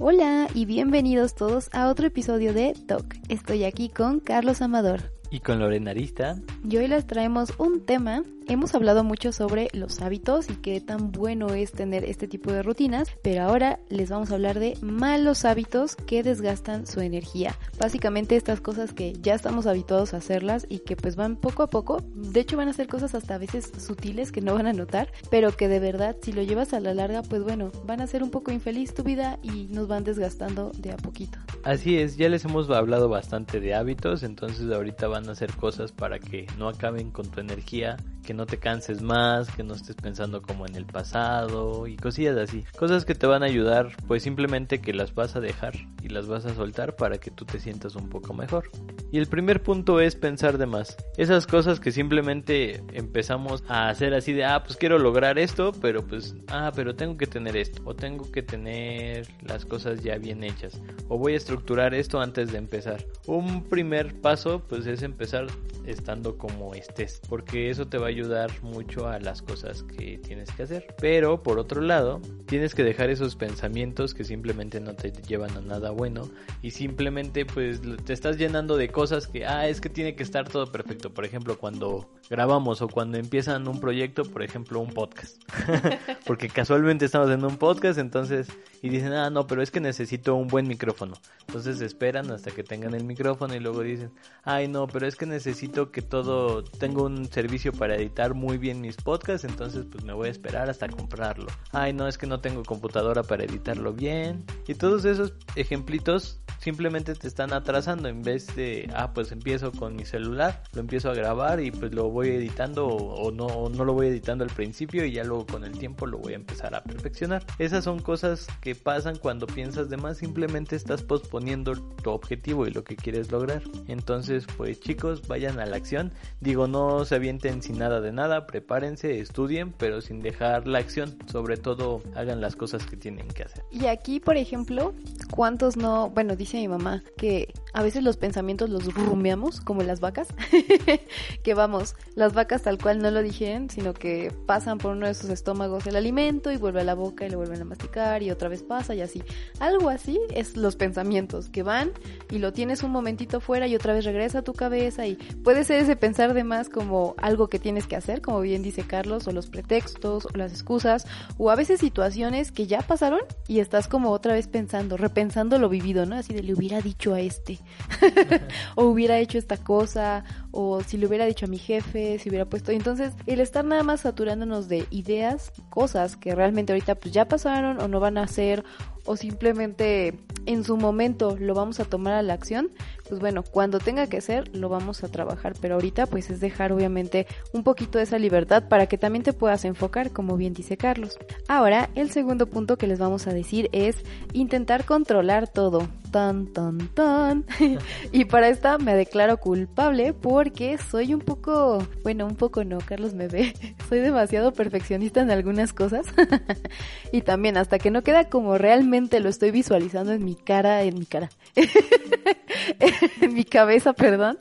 Hola y bienvenidos todos a otro episodio de Talk. Estoy aquí con Carlos Amador. Y con Lorena Arista. Y hoy les traemos un tema Hemos hablado mucho sobre los hábitos y qué tan bueno es tener este tipo de rutinas, pero ahora les vamos a hablar de malos hábitos que desgastan su energía. Básicamente estas cosas que ya estamos habituados a hacerlas y que pues van poco a poco, de hecho van a ser cosas hasta a veces sutiles que no van a notar, pero que de verdad si lo llevas a la larga pues bueno, van a ser un poco infeliz tu vida y nos van desgastando de a poquito. Así es, ya les hemos hablado bastante de hábitos, entonces ahorita van a hacer cosas para que no acaben con tu energía, que no te canses más, que no estés pensando como en el pasado y cosillas así. Cosas que te van a ayudar, pues simplemente que las vas a dejar y las vas a soltar para que tú te sientas un poco mejor. Y el primer punto es pensar de más. Esas cosas que simplemente empezamos a hacer así de, ah, pues quiero lograr esto, pero pues, ah, pero tengo que tener esto, o tengo que tener las cosas ya bien hechas, o voy a estructurar esto antes de empezar. Un primer paso, pues es empezar estando como estés, porque eso te va a ayudar mucho a las cosas que tienes que hacer. Pero por otro lado, tienes que dejar esos pensamientos que simplemente no te llevan a nada bueno y simplemente pues te estás llenando de cosas que, ah, es que tiene que estar todo perfecto. Por ejemplo, cuando grabamos o cuando empiezan un proyecto, por ejemplo, un podcast. porque casualmente estamos en un podcast, entonces, y dicen, ah, no, pero es que necesito un buen micrófono. Entonces esperan hasta que tengan el micrófono y luego dicen, ay, no, pero es que necesito que todo, tengo un servicio para editar muy bien mis podcasts, entonces pues me voy a esperar hasta comprarlo. Ay, no, es que no tengo computadora para editarlo bien. Y todos esos ejemplitos simplemente te están atrasando en vez de, ah, pues empiezo con mi celular, lo empiezo a grabar y pues lo voy editando o, no, no lo voy editando al principio y ya luego con el tiempo lo voy a empezar a perfeccionar. Esas son cosas que pasan cuando piensas de más, simplemente estás posponiendo tu objetivo y lo que quieres lograr. Entonces, pues chicos, vayan a la acción. Digo, no se avienten sin nada de nada, prepárense, estudien, pero sin dejar la acción. Sobre todo, hagan las cosas que tienen que hacer. Y aquí, por ejemplo, ¿cuántos no? Bueno, mi mamá que a veces los pensamientos los rumeamos como las vacas. que vamos, las vacas tal cual no lo dijeron, sino que pasan por uno de sus estómagos el alimento y vuelve a la boca y lo vuelven a masticar y otra vez pasa y así. Algo así es los pensamientos que van y lo tienes un momentito fuera y otra vez regresa a tu cabeza y puede ser ese pensar de más como algo que tienes que hacer, como bien dice Carlos, o los pretextos, o las excusas, o a veces situaciones que ya pasaron y estás como otra vez pensando, repensando lo vivido, ¿no? Así de le hubiera dicho a este, o hubiera hecho esta cosa, o si le hubiera dicho a mi jefe, si hubiera puesto. Entonces, el estar nada más saturándonos de ideas, cosas que realmente ahorita pues ya pasaron o no van a ser, o simplemente en su momento lo vamos a tomar a la acción, pues bueno, cuando tenga que ser, lo vamos a trabajar, pero ahorita pues es dejar obviamente un poquito de esa libertad para que también te puedas enfocar, como bien dice Carlos. Ahora, el segundo punto que les vamos a decir es intentar controlar todo. Tan, tan, tan. y para esta me declaro culpable porque soy un poco, bueno, un poco no, Carlos me ve, soy demasiado perfeccionista en algunas cosas. y también hasta que no queda como realmente lo estoy visualizando en mi cara, en mi cara. en mi cabeza, perdón.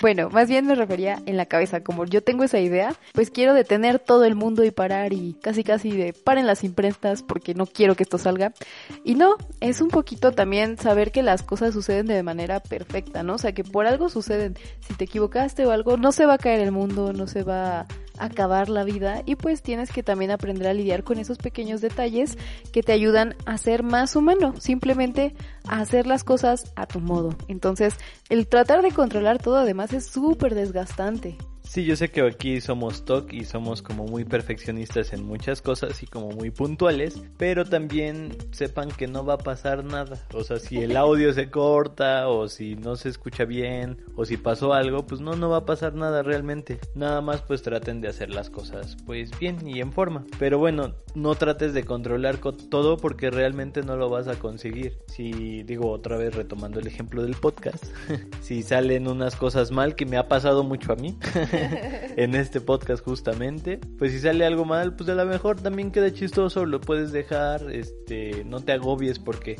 bueno, más bien me refería en la cabeza, como yo tengo esa idea, pues quiero detener todo el mundo y parar y casi casi de paren las imprestas porque no quiero que esto salga. Y no, es un poquito también saber que las cosas suceden de manera perfecta, ¿no? O sea, que por algo suceden. Si te o algo, no se va a caer el mundo, no se va acabar la vida y pues tienes que también aprender a lidiar con esos pequeños detalles que te ayudan a ser más humano, simplemente a hacer las cosas a tu modo. Entonces, el tratar de controlar todo además es súper desgastante. Sí, yo sé que aquí somos TOC y somos como muy perfeccionistas en muchas cosas y como muy puntuales, pero también sepan que no va a pasar nada. O sea, si el audio se corta o si no se escucha bien o si pasó algo, pues no, no va a pasar nada realmente. Nada más pues traten de hacer las cosas pues bien y en forma. Pero bueno, no trates de controlar todo porque realmente no lo vas a conseguir. Si digo otra vez retomando el ejemplo del podcast, si salen unas cosas mal que me ha pasado mucho a mí. en este podcast justamente. Pues si sale algo mal, pues a lo mejor también queda chistoso, lo puedes dejar, este, no te agobies porque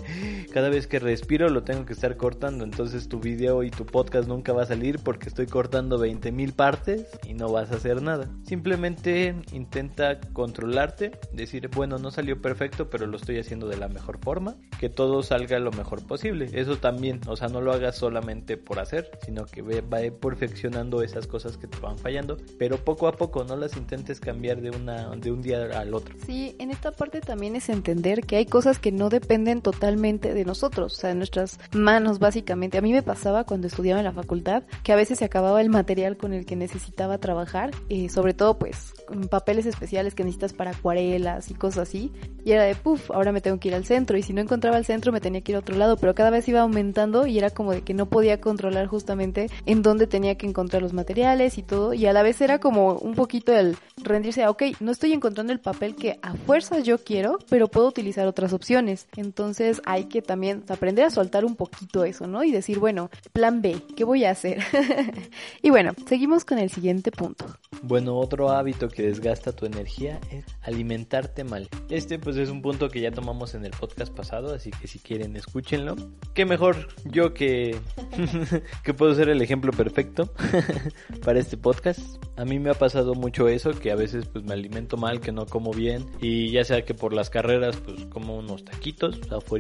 cada vez que respiro lo tengo que estar cortando, entonces tu video y tu podcast nunca va a salir porque estoy cortando 20 mil partes y no vas a hacer nada. Simplemente intenta controlarte, decir, bueno, no salió perfecto, pero lo estoy haciendo de la mejor forma, que todo salga lo mejor posible. Eso también, o sea, no lo hagas solamente por hacer, sino que va perfeccionando esas cosas que te fallando, pero poco a poco no las intentes cambiar de una de un día al otro. Sí, en esta parte también es entender que hay cosas que no dependen totalmente de nosotros, o sea, de nuestras manos básicamente. A mí me pasaba cuando estudiaba en la facultad que a veces se acababa el material con el que necesitaba trabajar, eh, sobre todo pues papeles especiales que necesitas para acuarelas y cosas así, y era de puff, ahora me tengo que ir al centro y si no encontraba el centro me tenía que ir a otro lado, pero cada vez iba aumentando y era como de que no podía controlar justamente en dónde tenía que encontrar los materiales y todo, y a la vez era como un poquito el rendirse a, ok, no estoy encontrando el papel que a fuerzas yo quiero, pero puedo utilizar otras opciones. Entonces hay que también aprender a soltar un poquito eso, ¿no? Y decir, bueno, plan B, ¿qué voy a hacer? y bueno, seguimos con el siguiente punto. Bueno, otro hábito que desgasta tu energía es alimentarte mal. Este pues es un punto que ya tomamos en el podcast pasado, así que si quieren escúchenlo. Qué mejor yo que que puedo ser el ejemplo perfecto para este podcast. A mí me ha pasado mucho eso, que a veces pues me alimento mal, que no como bien y ya sea que por las carreras pues como unos taquitos afuera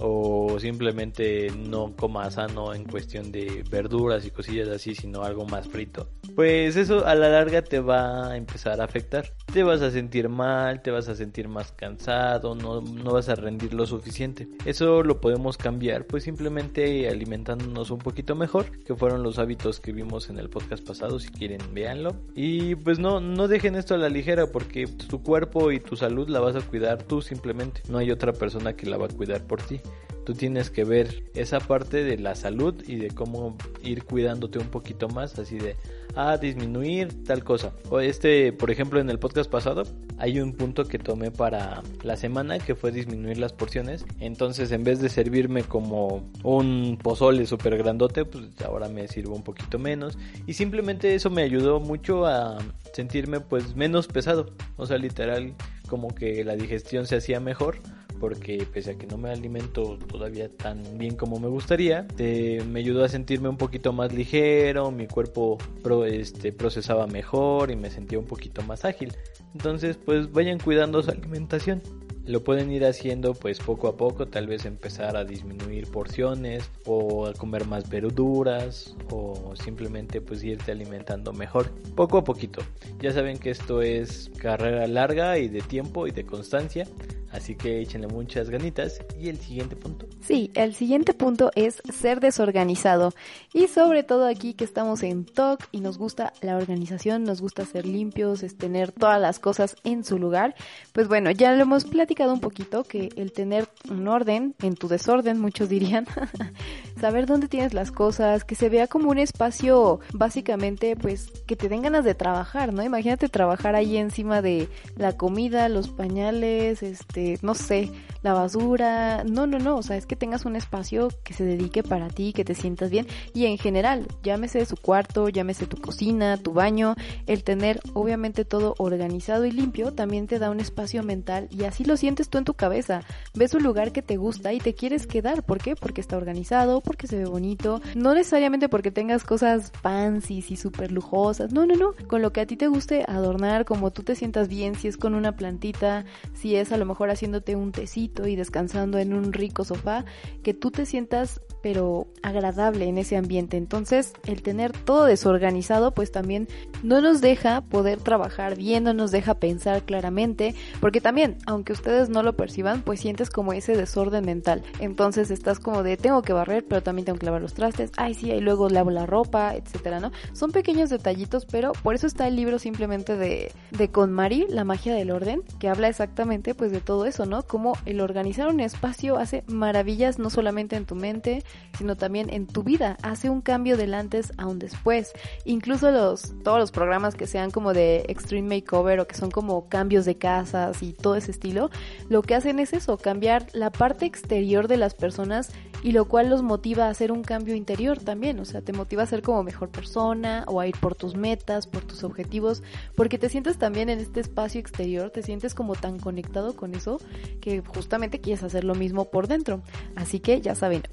o simplemente no coma sano en cuestión de verduras y cosillas así, sino algo más frito. Pues eso a la larga te va a empezar a afectar. Te vas a sentir mal, te vas a sentir más cansado, no, no vas a rendir lo suficiente. Eso lo podemos cambiar pues simplemente alimentándonos un poquito mejor, que fueron los hábitos que vimos en el podcast pasado, quieren véanlo. Y pues no, no dejen esto a la ligera porque tu cuerpo y tu salud la vas a cuidar tú simplemente. No hay otra persona que la va a cuidar por ti. Tú tienes que ver esa parte de la salud y de cómo ir cuidándote un poquito más, así de, ah, disminuir tal cosa. O este, por ejemplo, en el podcast pasado, hay un punto que tomé para la semana que fue disminuir las porciones. Entonces, en vez de servirme como un pozole súper grandote, pues ahora me sirvo un poquito menos. Y simplemente eso me ayudó mucho a sentirme pues menos pesado. O sea, literal, como que la digestión se hacía mejor porque pese a que no me alimento todavía tan bien como me gustaría, eh, me ayudó a sentirme un poquito más ligero, mi cuerpo este, procesaba mejor y me sentía un poquito más ágil. Entonces, pues vayan cuidando su alimentación. Lo pueden ir haciendo pues poco a poco, tal vez empezar a disminuir porciones o a comer más verduras o simplemente pues irte alimentando mejor, poco a poquito. Ya saben que esto es carrera larga y de tiempo y de constancia, Así que échenle muchas ganitas. ¿Y el siguiente punto? Sí, el siguiente punto es ser desorganizado. Y sobre todo aquí que estamos en TOC y nos gusta la organización, nos gusta ser limpios, es tener todas las cosas en su lugar. Pues bueno, ya lo hemos platicado un poquito que el tener un orden en tu desorden, muchos dirían, saber dónde tienes las cosas, que se vea como un espacio básicamente pues que te den ganas de trabajar, ¿no? Imagínate trabajar ahí encima de la comida, los pañales, este no sé, la basura. No, no, no, o sea, es que tengas un espacio que se dedique para ti, que te sientas bien. Y en general, llámese su cuarto, llámese tu cocina, tu baño, el tener obviamente todo organizado y limpio también te da un espacio mental y así lo sientes tú en tu cabeza. Ves un lugar que te gusta y te quieres quedar. ¿Por qué? Porque está organizado, porque se ve bonito. No necesariamente porque tengas cosas fancy y súper lujosas. No, no, no. Con lo que a ti te guste adornar, como tú te sientas bien, si es con una plantita, si es a lo mejor haciéndote un tecito y descansando en un rico sofá, que tú te sientas pero agradable en ese ambiente. Entonces, el tener todo desorganizado, pues también no nos deja poder trabajar bien, no nos deja pensar claramente, porque también, aunque ustedes no lo perciban, pues sientes como ese desorden mental. Entonces, estás como de tengo que barrer, pero también tengo que lavar los trastes. Ay, sí, y luego lavo la ropa, etcétera, ¿no? Son pequeños detallitos, pero por eso está el libro simplemente de de Con Mari, la magia del orden, que habla exactamente pues de todo eso, ¿no? Como el organizar un espacio hace maravillas no solamente en tu mente, sino también en tu vida. Hace un cambio del antes a un después. Incluso los, todos los programas que sean como de Extreme Makeover o que son como cambios de casas y todo ese estilo, lo que hacen es eso, cambiar la parte exterior de las personas y lo cual los motiva a hacer un cambio interior también, o sea, te motiva a ser como mejor persona o a ir por tus metas, por tus objetivos, porque te sientes también en este espacio exterior, te sientes como tan conectado con eso que justamente quieres hacer lo mismo por dentro. Así que ya saben,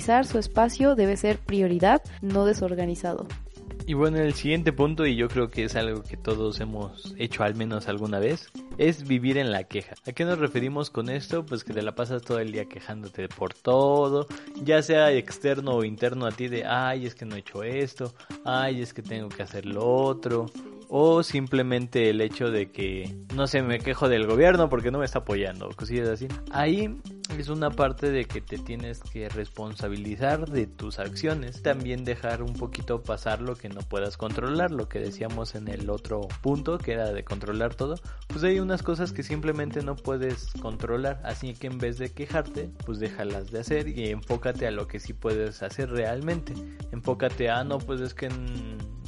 su espacio debe ser prioridad, no desorganizado. Y bueno, el siguiente punto, y yo creo que es algo que todos hemos hecho al menos alguna vez, es vivir en la queja. ¿A qué nos referimos con esto? Pues que te la pasas todo el día quejándote por todo, ya sea externo o interno a ti de, ay, es que no he hecho esto, ay, es que tengo que hacer lo otro, o simplemente el hecho de que, no sé, me quejo del gobierno porque no me está apoyando, cosillas así. Ahí es una parte de que te tienes que responsabilizar de tus acciones, también dejar un poquito pasar lo que no puedas controlar, lo que decíamos en el otro punto, que era de controlar todo, pues hay unas cosas que simplemente no puedes controlar, así que en vez de quejarte, pues déjalas de hacer y enfócate a lo que sí puedes hacer realmente. Enfócate a, no, pues es que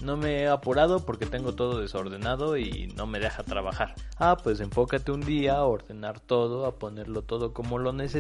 no me he apurado porque tengo todo desordenado y no me deja trabajar. Ah, pues enfócate un día a ordenar todo, a ponerlo todo como lo necesitas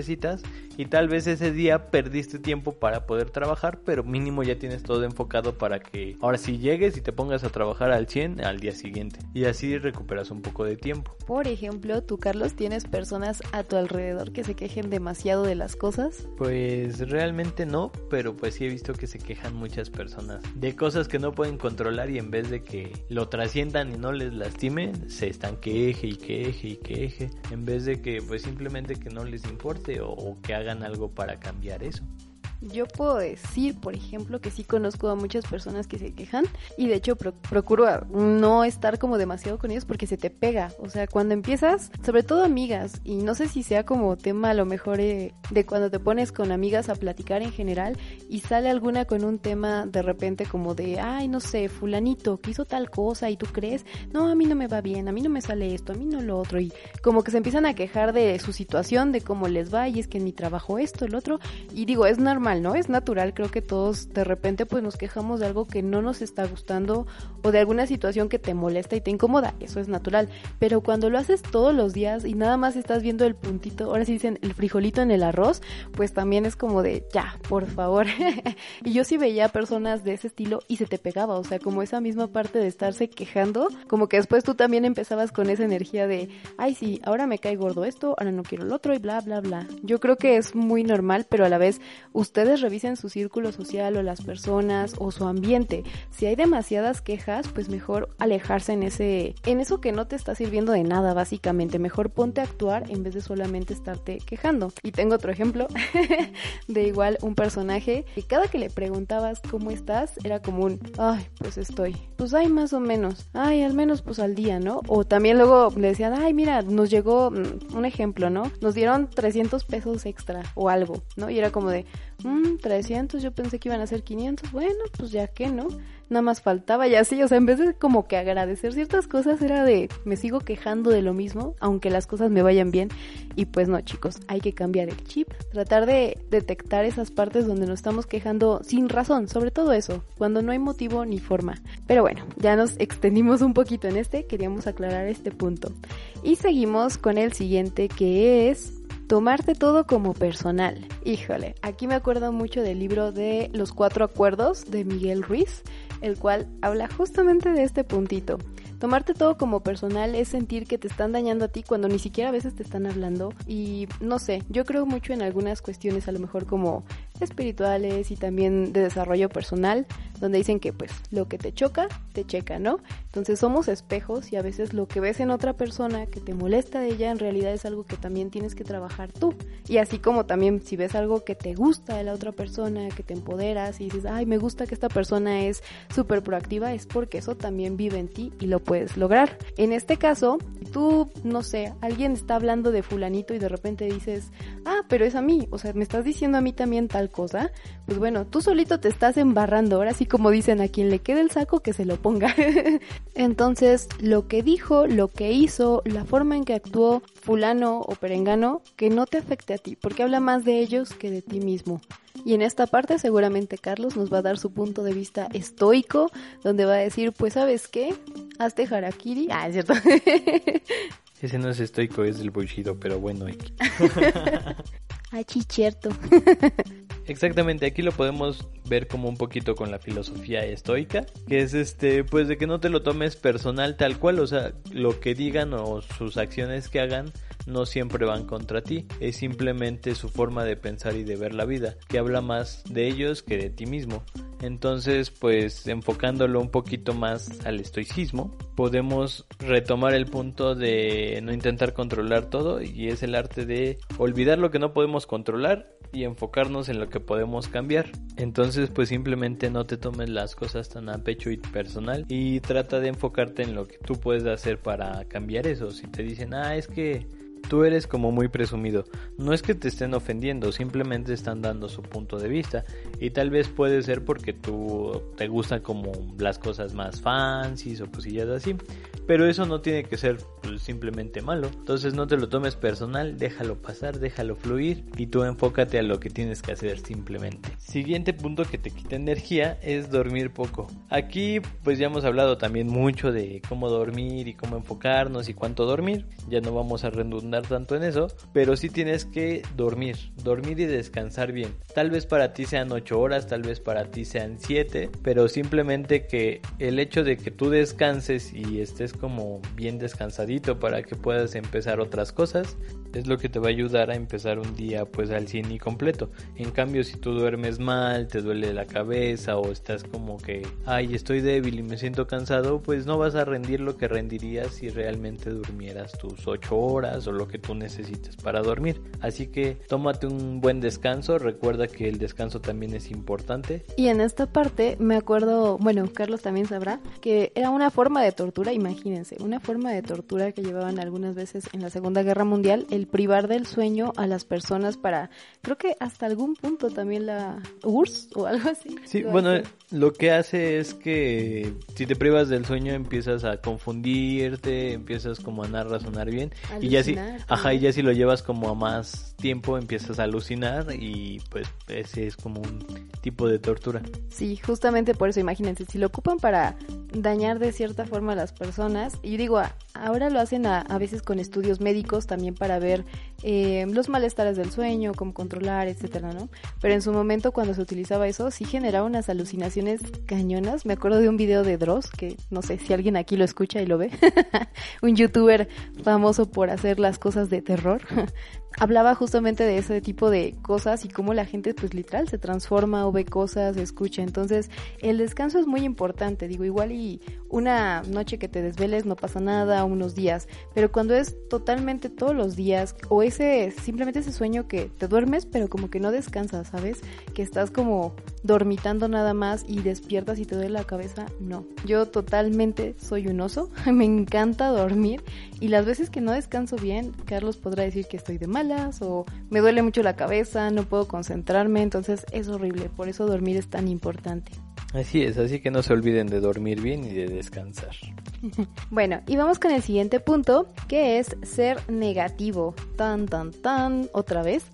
y tal vez ese día perdiste tiempo para poder trabajar, pero mínimo ya tienes todo enfocado para que ahora sí llegues y te pongas a trabajar al 100 al día siguiente y así recuperas un poco de tiempo. Por ejemplo, tú Carlos, ¿tienes personas a tu alrededor que se quejen demasiado de las cosas? Pues realmente no, pero pues sí he visto que se quejan muchas personas de cosas que no pueden controlar y en vez de que lo trasciendan y no les lastime, se están queje y queje y queje, en vez de que pues simplemente que no les importe o, que hagan algo para cambiar eso. Yo puedo decir, por ejemplo, que sí conozco a muchas personas que se quejan y de hecho procuro no estar como demasiado con ellos porque se te pega. O sea, cuando empiezas, sobre todo amigas, y no sé si sea como tema a lo mejor eh, de cuando te pones con amigas a platicar en general y sale alguna con un tema de repente como de, ay, no sé, fulanito que hizo tal cosa y tú crees, no, a mí no me va bien, a mí no me sale esto, a mí no lo otro. Y como que se empiezan a quejar de su situación, de cómo les va y es que en mi trabajo esto, el otro. Y digo, es normal ¿no? Es natural, creo que todos de repente pues nos quejamos de algo que no nos está gustando o de alguna situación que te molesta y te incomoda, eso es natural, pero cuando lo haces todos los días y nada más estás viendo el puntito, ahora sí dicen el frijolito en el arroz, pues también es como de, ya, por favor. y yo sí veía personas de ese estilo y se te pegaba, o sea, como esa misma parte de estarse quejando, como que después tú también empezabas con esa energía de, ay sí, ahora me cae gordo esto, ahora no quiero el otro y bla, bla, bla. Yo creo que es muy normal, pero a la vez usted ustedes revisen su círculo social o las personas o su ambiente. Si hay demasiadas quejas, pues mejor alejarse en ese, en eso que no te está sirviendo de nada, básicamente. Mejor ponte a actuar en vez de solamente estarte quejando. Y tengo otro ejemplo de igual un personaje que cada que le preguntabas cómo estás, era como un, ay, pues estoy. Pues hay más o menos. Ay, al menos pues al día, ¿no? O también luego le decían, ay, mira, nos llegó mm, un ejemplo, ¿no? Nos dieron 300 pesos extra o algo, ¿no? Y era como de, 300, yo pensé que iban a ser 500, bueno, pues ya que, ¿no? Nada más faltaba y así, o sea, en vez de como que agradecer ciertas cosas, era de, me sigo quejando de lo mismo, aunque las cosas me vayan bien. Y pues no, chicos, hay que cambiar el chip, tratar de detectar esas partes donde nos estamos quejando sin razón, sobre todo eso, cuando no hay motivo ni forma. Pero bueno, ya nos extendimos un poquito en este, queríamos aclarar este punto. Y seguimos con el siguiente que es Tomarte todo como personal. Híjole, aquí me acuerdo mucho del libro de Los Cuatro Acuerdos de Miguel Ruiz, el cual habla justamente de este puntito. Tomarte todo como personal es sentir que te están dañando a ti cuando ni siquiera a veces te están hablando. Y no sé, yo creo mucho en algunas cuestiones a lo mejor como espirituales y también de desarrollo personal, donde dicen que pues lo que te choca, te checa, ¿no? Entonces somos espejos y a veces lo que ves en otra persona que te molesta de ella en realidad es algo que también tienes que trabajar tú. Y así como también si ves algo que te gusta de la otra persona, que te empoderas y dices, ay, me gusta que esta persona es súper proactiva, es porque eso también vive en ti y lo puedes lograr. En este caso, tú, no sé, alguien está hablando de fulanito y de repente dices, ah, pero es a mí, o sea, me estás diciendo a mí también tal cosa, pues bueno, tú solito te estás embarrando, ahora sí como dicen, a quien le quede el saco que se lo ponga. Entonces, lo que dijo, lo que hizo, la forma en que actuó fulano o perengano, que no te afecte a ti, porque habla más de ellos que de ti mismo. Y en esta parte seguramente Carlos nos va a dar su punto de vista estoico, donde va a decir, pues sabes qué, hazte harakiri. Ah, es cierto. Ese no es estoico, es el Bushido, pero bueno. ah, cierto. Exactamente, aquí lo podemos ver como un poquito con la filosofía estoica, que es este, pues de que no te lo tomes personal tal cual, o sea, lo que digan o sus acciones que hagan no siempre van contra ti, es simplemente su forma de pensar y de ver la vida, que habla más de ellos que de ti mismo. Entonces, pues enfocándolo un poquito más al estoicismo, podemos retomar el punto de no intentar controlar todo y es el arte de olvidar lo que no podemos controlar y enfocarnos en lo que podemos cambiar. Entonces, pues simplemente no te tomes las cosas tan a pecho y personal y trata de enfocarte en lo que tú puedes hacer para cambiar eso. Si te dicen, ah, es que tú eres como muy presumido. No es que te estén ofendiendo, simplemente están dando su punto de vista. Y tal vez puede ser porque tú te gustan como las cosas más fancies o cosillas así. Pero eso no tiene que ser pues, simplemente malo. Entonces no te lo tomes personal, déjalo pasar, déjalo fluir y tú enfócate a lo que tienes que hacer simplemente. Siguiente punto que te quita energía es dormir poco. Aquí pues ya hemos hablado también mucho de cómo dormir y cómo enfocarnos y cuánto dormir. Ya no vamos a redundar tanto en eso, pero sí tienes que dormir, dormir y descansar bien. Tal vez para ti sean 8 horas, tal vez para ti sean 7, pero simplemente que el hecho de que tú descanses y estés como bien descansadito para que puedas empezar otras cosas es lo que te va a ayudar a empezar un día pues al 100 y completo. En cambio, si tú duermes mal, te duele la cabeza o estás como que, ay, estoy débil y me siento cansado, pues no vas a rendir lo que rendirías si realmente durmieras tus 8 horas o lo que tú necesites para dormir. Así que tómate un buen descanso, recuerda que el descanso también es importante. Y en esta parte me acuerdo, bueno, Carlos también sabrá, que era una forma de tortura, imagínense, una forma de tortura que llevaban algunas veces en la Segunda Guerra Mundial, el privar del sueño a las personas para, creo que hasta algún punto también la URSS o algo así. Sí, bueno, lo que hace es que si te privas del sueño empiezas a confundirte, empiezas como a no razonar bien y ya si, ajá, y ya si lo llevas como a más tiempo empiezas a alucinar y pues ese es como un tipo de tortura. Sí, justamente por eso imagínense, si lo ocupan para dañar de cierta forma a las personas, y digo, ahora lo hacen a, a veces con estudios médicos también para ver eh, los malestares del sueño, cómo controlar, etcétera, ¿no? Pero en su momento cuando se utilizaba eso, sí generaba unas alucinaciones cañonas. Me acuerdo de un video de Dross, que no sé si alguien aquí lo escucha y lo ve, un youtuber famoso por hacer las cosas de terror. Hablaba justamente de ese tipo de cosas y cómo la gente pues literal se transforma o ve cosas, escucha. Entonces el descanso es muy importante, digo, igual y una noche que te desveles no pasa nada, unos días, pero cuando es totalmente todos los días o ese simplemente ese sueño que te duermes pero como que no descansas, ¿sabes? Que estás como dormitando nada más y despiertas y te duele la cabeza, no. Yo totalmente soy un oso, me encanta dormir y las veces que no descanso bien, Carlos podrá decir que estoy de malas o me duele mucho la cabeza, no puedo concentrarme, entonces es horrible, por eso dormir es tan importante. Así es, así que no se olviden de dormir bien y de descansar. bueno, y vamos con el siguiente punto, que es ser negativo. Tan, tan, tan, otra vez.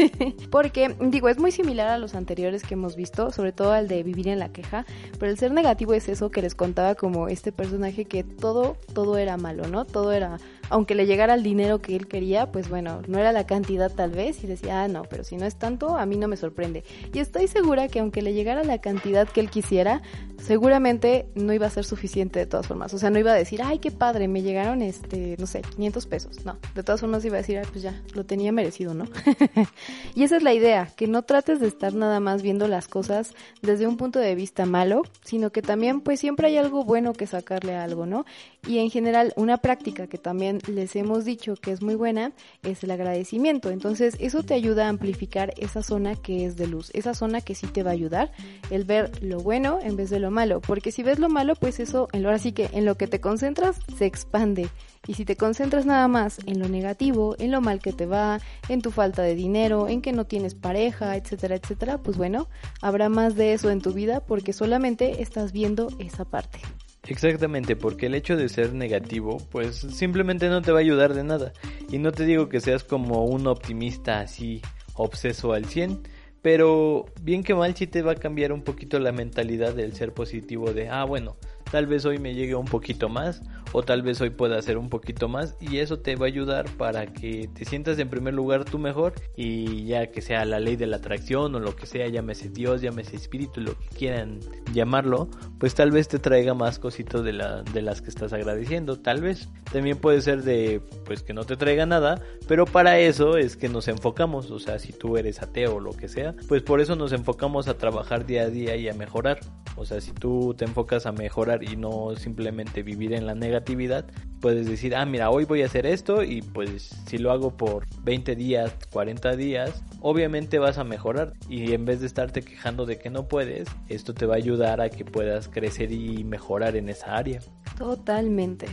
Porque, digo, es muy similar a los anteriores que hemos visto, sobre todo al de vivir en la queja, pero el ser negativo es eso que les contaba como este personaje que todo, todo era malo, ¿no? Todo era aunque le llegara el dinero que él quería, pues bueno, no era la cantidad tal vez y decía, ah, no, pero si no es tanto, a mí no me sorprende. Y estoy segura que aunque le llegara la cantidad que él quisiera, seguramente no iba a ser suficiente de todas formas. O sea, no iba a decir, ay, qué padre, me llegaron, este, no sé, 500 pesos. No, de todas formas iba a decir, ah, pues ya, lo tenía merecido, ¿no? y esa es la idea, que no trates de estar nada más viendo las cosas desde un punto de vista malo, sino que también, pues siempre hay algo bueno que sacarle a algo, ¿no? Y en general, una práctica que también les hemos dicho que es muy buena es el agradecimiento. Entonces, eso te ayuda a amplificar esa zona que es de luz, esa zona que sí te va a ayudar, el ver lo bueno en vez de lo malo. Porque si ves lo malo, pues eso, ahora sí que en lo que te concentras, se expande. Y si te concentras nada más en lo negativo, en lo mal que te va, en tu falta de dinero, en que no tienes pareja, etcétera, etcétera, pues bueno, habrá más de eso en tu vida porque solamente estás viendo esa parte. Exactamente, porque el hecho de ser negativo, pues simplemente no te va a ayudar de nada. Y no te digo que seas como un optimista así, obseso al 100, pero bien que mal sí te va a cambiar un poquito la mentalidad del ser positivo de, ah, bueno, tal vez hoy me llegue un poquito más o tal vez hoy pueda hacer un poquito más y eso te va a ayudar para que te sientas en primer lugar tú mejor y ya que sea la ley de la atracción o lo que sea, llámese Dios, llámese espíritu, lo que quieran llamarlo, pues tal vez te traiga más cositas de, la, de las que estás agradeciendo, tal vez. También puede ser de pues que no te traiga nada, pero para eso es que nos enfocamos, o sea, si tú eres ateo o lo que sea, pues por eso nos enfocamos a trabajar día a día y a mejorar. O sea, si tú te enfocas a mejorar y no simplemente vivir en la negatividad, puedes decir, ah, mira, hoy voy a hacer esto y pues si lo hago por 20 días, 40 días, obviamente vas a mejorar y en vez de estarte quejando de que no puedes, esto te va a ayudar a que puedas crecer y mejorar en esa área. Totalmente.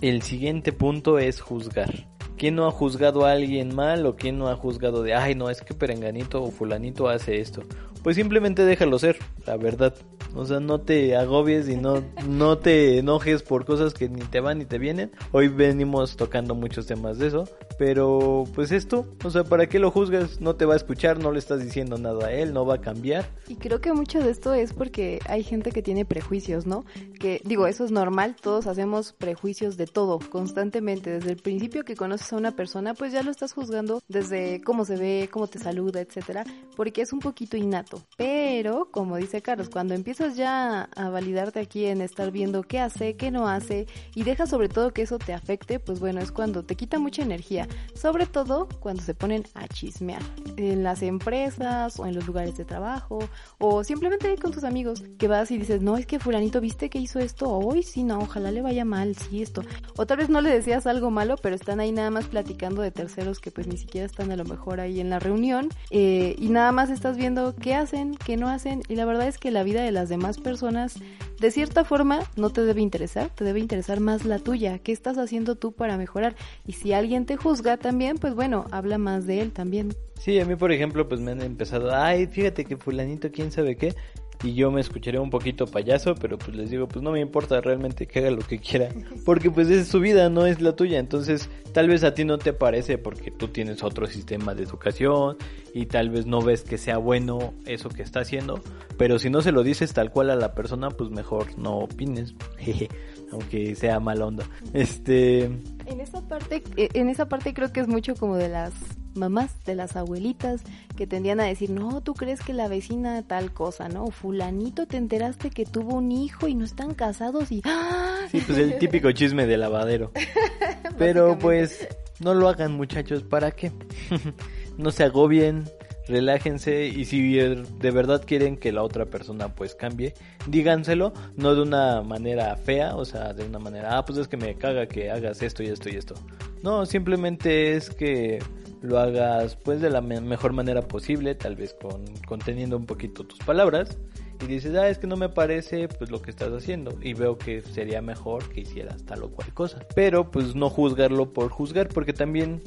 El siguiente punto es juzgar. ¿Quién no ha juzgado a alguien mal o quién no ha juzgado de, ay, no, es que perenganito o fulanito hace esto? Pues simplemente déjalo ser, la verdad. O sea, no te agobies y no, no te enojes por cosas que ni te van ni te vienen. Hoy venimos tocando muchos temas de eso. Pero pues esto, o sea, ¿para qué lo juzgas? No te va a escuchar, no le estás diciendo nada a él, no va a cambiar. Y creo que mucho de esto es porque hay gente que tiene prejuicios, ¿no? Que digo, eso es normal, todos hacemos prejuicios de todo, constantemente. Desde el principio que conoces a una persona, pues ya lo estás juzgando desde cómo se ve, cómo te saluda, etcétera, porque es un poquito innato. Pero, como dice Carlos, cuando empiezas ya a validarte aquí en estar viendo qué hace, qué no hace y deja sobre todo que eso te afecte, pues bueno, es cuando te quita mucha energía, sobre todo cuando se ponen a chismear en las empresas o en los lugares de trabajo o simplemente con tus amigos que vas y dices, no, es que fulanito viste que hizo esto, hoy sí, no, ojalá le vaya mal, sí, esto. O tal vez no le decías algo malo, pero están ahí nada más platicando de terceros que pues ni siquiera están a lo mejor ahí en la reunión eh, y nada más estás viendo qué hacen, qué no hacen y la verdad es que la vida de las demás personas, de cierta forma no te debe interesar, te debe interesar más la tuya, qué estás haciendo tú para mejorar. Y si alguien te juzga también, pues bueno, habla más de él también. Sí, a mí por ejemplo, pues me han empezado, ay, fíjate que fulanito, quién sabe qué, y yo me escucharé un poquito payaso, pero pues les digo, pues no me importa realmente que haga lo que quiera, porque pues es su vida, no es la tuya, entonces tal vez a ti no te parece porque tú tienes otro sistema de educación y tal vez no ves que sea bueno eso que está haciendo, pero si no se lo dices tal cual a la persona, pues mejor no opines, aunque sea mala onda. Este en esa parte eh, en esa parte creo que es mucho como de las mamás, de las abuelitas, que tendían a decir, no, tú crees que la vecina tal cosa, ¿no? Fulanito, te enteraste que tuvo un hijo y no están casados y... ¡ah! Sí, pues el típico chisme de lavadero. Pero pues no lo hagan muchachos, ¿para qué? no se agobien, relájense y si de verdad quieren que la otra persona pues cambie, díganselo, no de una manera fea, o sea, de una manera, ah, pues es que me caga que hagas esto y esto y esto. No, simplemente es que lo hagas pues de la mejor manera posible, tal vez con conteniendo un poquito tus palabras y dices, ah, es que no me parece pues lo que estás haciendo y veo que sería mejor que hicieras tal o cual cosa. Pero pues no juzgarlo por juzgar porque también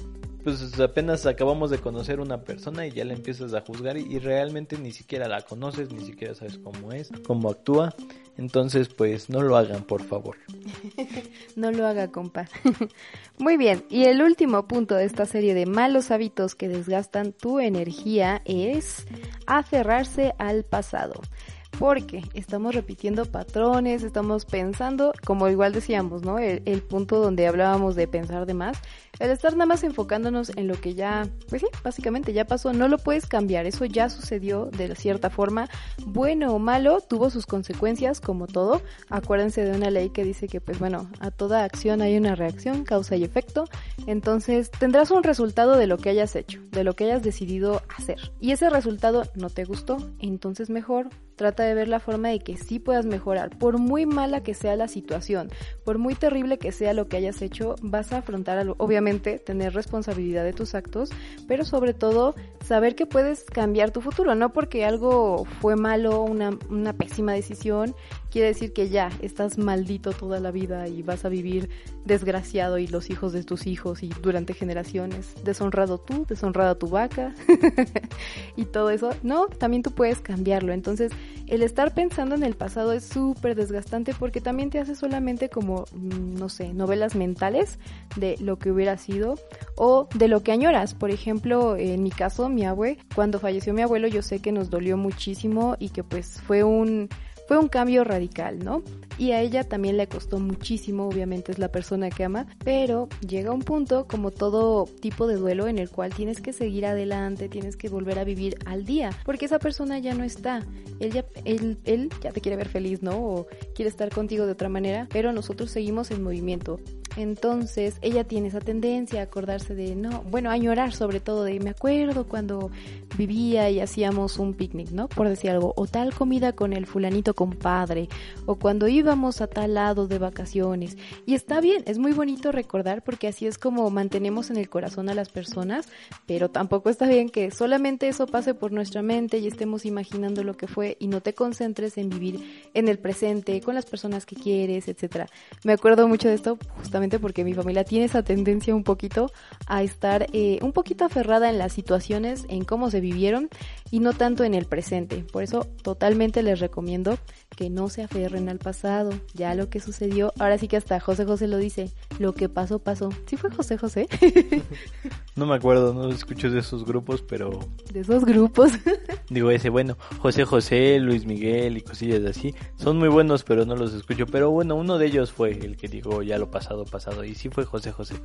pues apenas acabamos de conocer una persona y ya la empiezas a juzgar y, realmente ni siquiera la conoces, ni siquiera sabes cómo es, cómo actúa. Entonces, pues no lo hagan, por favor. no lo haga, compa. Muy bien, y el último punto de esta serie de malos hábitos que desgastan tu energía es aferrarse al pasado porque estamos repitiendo patrones, estamos pensando, como igual decíamos, ¿no? El, el, punto donde hablábamos de pensar de más, el estar nada más enfocándonos en lo que ya, pues sí, básicamente ya pasó, no lo puedes cambiar, eso ya sucedió de cierta forma, bueno o malo, tuvo sus consecuencias como todo. Acuérdense de una ley que dice que pues bueno, a toda acción hay una reacción, causa y efecto, entonces tendrás un resultado de lo que hayas hecho, de lo que hayas decidido hacer. Y ese resultado no te gustó, entonces mejor trata de ver la forma de que sí puedas mejorar. Por muy mala que sea la situación, por muy terrible que sea lo que hayas hecho, vas a afrontar, obviamente, tener responsabilidad de tus actos, pero sobre todo saber que puedes cambiar tu futuro, no porque algo fue malo, una, una pésima decisión, quiere decir que ya estás maldito toda la vida y vas a vivir desgraciado y los hijos de tus hijos y durante generaciones, deshonrado tú, deshonrada tu vaca y todo eso. No, también tú puedes cambiarlo. Entonces, el estar pensando en el pasado es súper desgastante porque también te hace solamente como, mm, no sé, novelas mentales de lo que hubiera sido o de lo que añoras. Por ejemplo, en mi caso, mi abue, cuando falleció mi abuelo, yo sé que nos dolió muchísimo y que pues fue un fue un cambio radical, ¿no? Y a ella también le costó muchísimo, obviamente es la persona que ama, pero llega un punto, como todo tipo de duelo, en el cual tienes que seguir adelante, tienes que volver a vivir al día, porque esa persona ya no está. Él ya, él, él ya te quiere ver feliz, ¿no? O quiere estar contigo de otra manera, pero nosotros seguimos en movimiento. Entonces, ella tiene esa tendencia a acordarse de, no, bueno, a llorar sobre todo de, me acuerdo cuando vivía y hacíamos un picnic, ¿no? Por decir algo, o tal comida con el fulanito compadre, o cuando íbamos a tal lado de vacaciones. Y está bien, es muy bonito recordar porque así es como mantenemos en el corazón a las personas, pero tampoco está bien que solamente eso pase por nuestra mente y estemos imaginando lo que fue y no te concentres en vivir en el presente, con las personas que quieres, etcétera. Me acuerdo mucho de esto justamente porque mi familia tiene esa tendencia un poquito a estar eh, un poquito aferrada en las situaciones, en cómo se vivieron y no tanto en el presente. Por eso totalmente les recomiendo que no se aferren al pasado, ya lo que sucedió, ahora sí que hasta José José lo dice, lo que pasó pasó. ¿Sí fue José José? no me acuerdo, no escucho de esos grupos, pero... De esos grupos. Digo ese, bueno, José José, Luis Miguel y cosillas así, son muy buenos, pero no los escucho. Pero bueno, uno de ellos fue el que dijo ya lo pasado, pasado, y sí fue José José,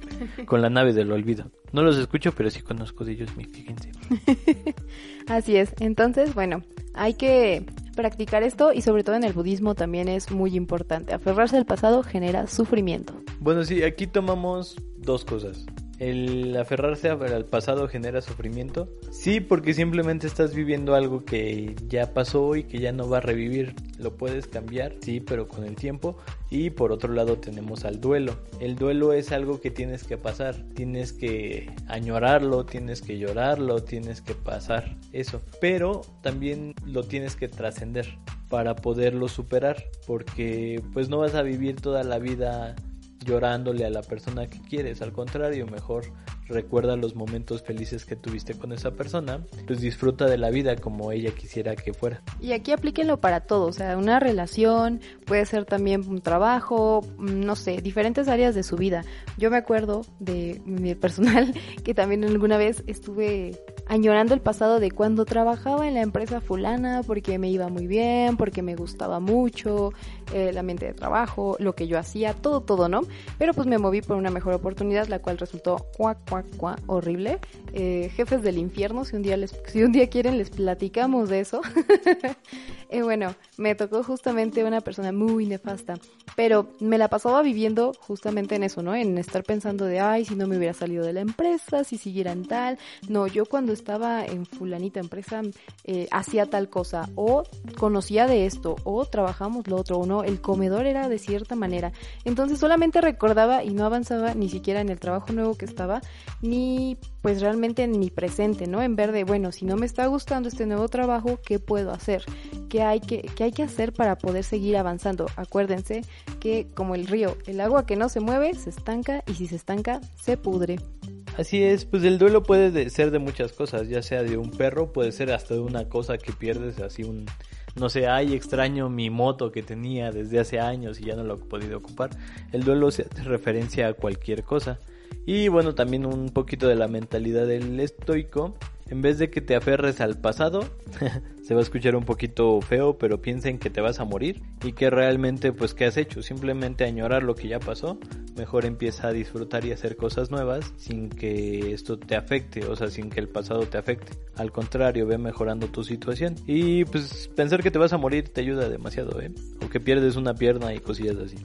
con la nave del olvido. No los escucho, pero sí conozco de ellos, fíjense. así es, entonces, bueno, hay que practicar esto y sobre todo en el budismo también es muy importante. Aferrarse al pasado genera sufrimiento. Bueno, sí, aquí tomamos dos cosas. El aferrarse al pasado genera sufrimiento. Sí, porque simplemente estás viviendo algo que ya pasó y que ya no va a revivir. Lo puedes cambiar, sí, pero con el tiempo. Y por otro lado tenemos al duelo. El duelo es algo que tienes que pasar. Tienes que añorarlo, tienes que llorarlo, tienes que pasar eso. Pero también lo tienes que trascender para poderlo superar. Porque pues no vas a vivir toda la vida llorándole a la persona que quieres, al contrario, mejor recuerda los momentos felices que tuviste con esa persona, pues disfruta de la vida como ella quisiera que fuera. Y aquí aplíquenlo para todo, o sea, una relación, puede ser también un trabajo, mm, no sé, diferentes áreas de su vida. Yo me acuerdo de mi personal que también alguna vez estuve añorando el pasado de cuando trabajaba en la empresa fulana porque me iba muy bien, porque me gustaba mucho el ambiente de trabajo, lo que yo hacía, todo, todo, ¿no? Pero pues me moví por una mejor oportunidad, la cual resultó cuac, cuac, cuac, horrible. Eh, jefes del infierno, si un día les, si un día quieren les platicamos de eso. y bueno, me tocó justamente una persona muy nefasta, pero me la pasaba viviendo justamente en eso, ¿no? En estar pensando de, ay, si no me hubiera salido de la empresa, si siguieran tal. No, yo cuando estaba en fulanita empresa eh, hacía tal cosa, o conocía de esto, o trabajamos lo otro, o no, el comedor era de cierta manera. Entonces solamente recordaba y no avanzaba ni siquiera en el trabajo nuevo que estaba, ni pues realmente en mi presente, ¿no? En ver de, bueno, si no me está gustando este nuevo trabajo, ¿qué puedo hacer? ¿Qué hay que, qué hay que hacer para poder seguir avanzando? Acuérdense que como el río, el agua que no se mueve se estanca y si se estanca se pudre. Así es, pues el duelo puede ser de muchas cosas, ya sea de un perro, puede ser hasta de una cosa que pierdes, así un, no sé, ay, extraño mi moto que tenía desde hace años y ya no lo he podido ocupar. El duelo se hace referencia a cualquier cosa. Y bueno, también un poquito de la mentalidad del estoico. En vez de que te aferres al pasado, se va a escuchar un poquito feo, pero piensen que te vas a morir y que realmente pues qué has hecho, simplemente añorar lo que ya pasó, mejor empieza a disfrutar y hacer cosas nuevas sin que esto te afecte, o sea, sin que el pasado te afecte. Al contrario, ve mejorando tu situación. Y pues pensar que te vas a morir te ayuda demasiado, ¿eh? O que pierdes una pierna y cosillas así.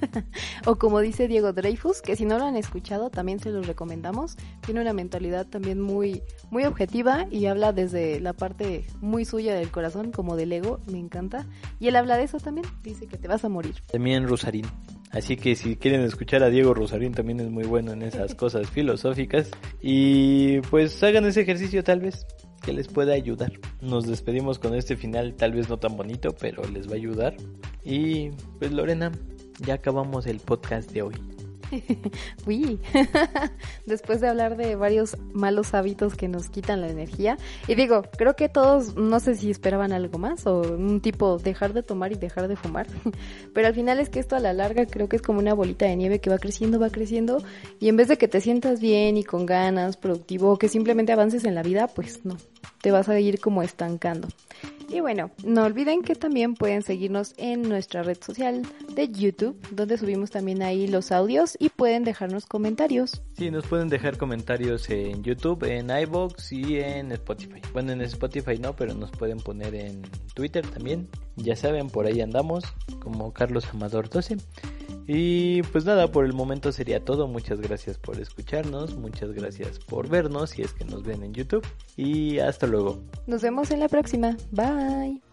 o como dice Diego Dreyfus, que si no lo han escuchado también se los recomendamos. Tiene una mentalidad también muy, muy objetiva y habla desde la parte muy suya del corazón, como del ego, me encanta. Y él habla de eso también, dice que te vas a morir. También Rosarín. Así que si quieren escuchar a Diego Rosarín también es muy bueno en esas cosas filosóficas. Y pues hagan ese ejercicio tal vez que les pueda ayudar. Nos despedimos con este final tal vez no tan bonito, pero les va a ayudar. Y pues Lorena, ya acabamos el podcast de hoy. Uy, después de hablar de varios malos hábitos que nos quitan la energía. Y digo, creo que todos, no sé si esperaban algo más o un tipo dejar de tomar y dejar de fumar. Pero al final es que esto a la larga creo que es como una bolita de nieve que va creciendo, va creciendo. Y en vez de que te sientas bien y con ganas, productivo, que simplemente avances en la vida, pues no, te vas a ir como estancando. Y bueno, no olviden que también pueden seguirnos en nuestra red social de YouTube, donde subimos también ahí los audios y pueden dejarnos comentarios. Sí, nos pueden dejar comentarios en YouTube, en iBox y en Spotify. Bueno, en Spotify no, pero nos pueden poner en Twitter también. Ya saben, por ahí andamos, como Carlos Amador 12. Y pues nada, por el momento sería todo. Muchas gracias por escucharnos, muchas gracias por vernos si es que nos ven en YouTube. Y hasta luego. Nos vemos en la próxima. Bye.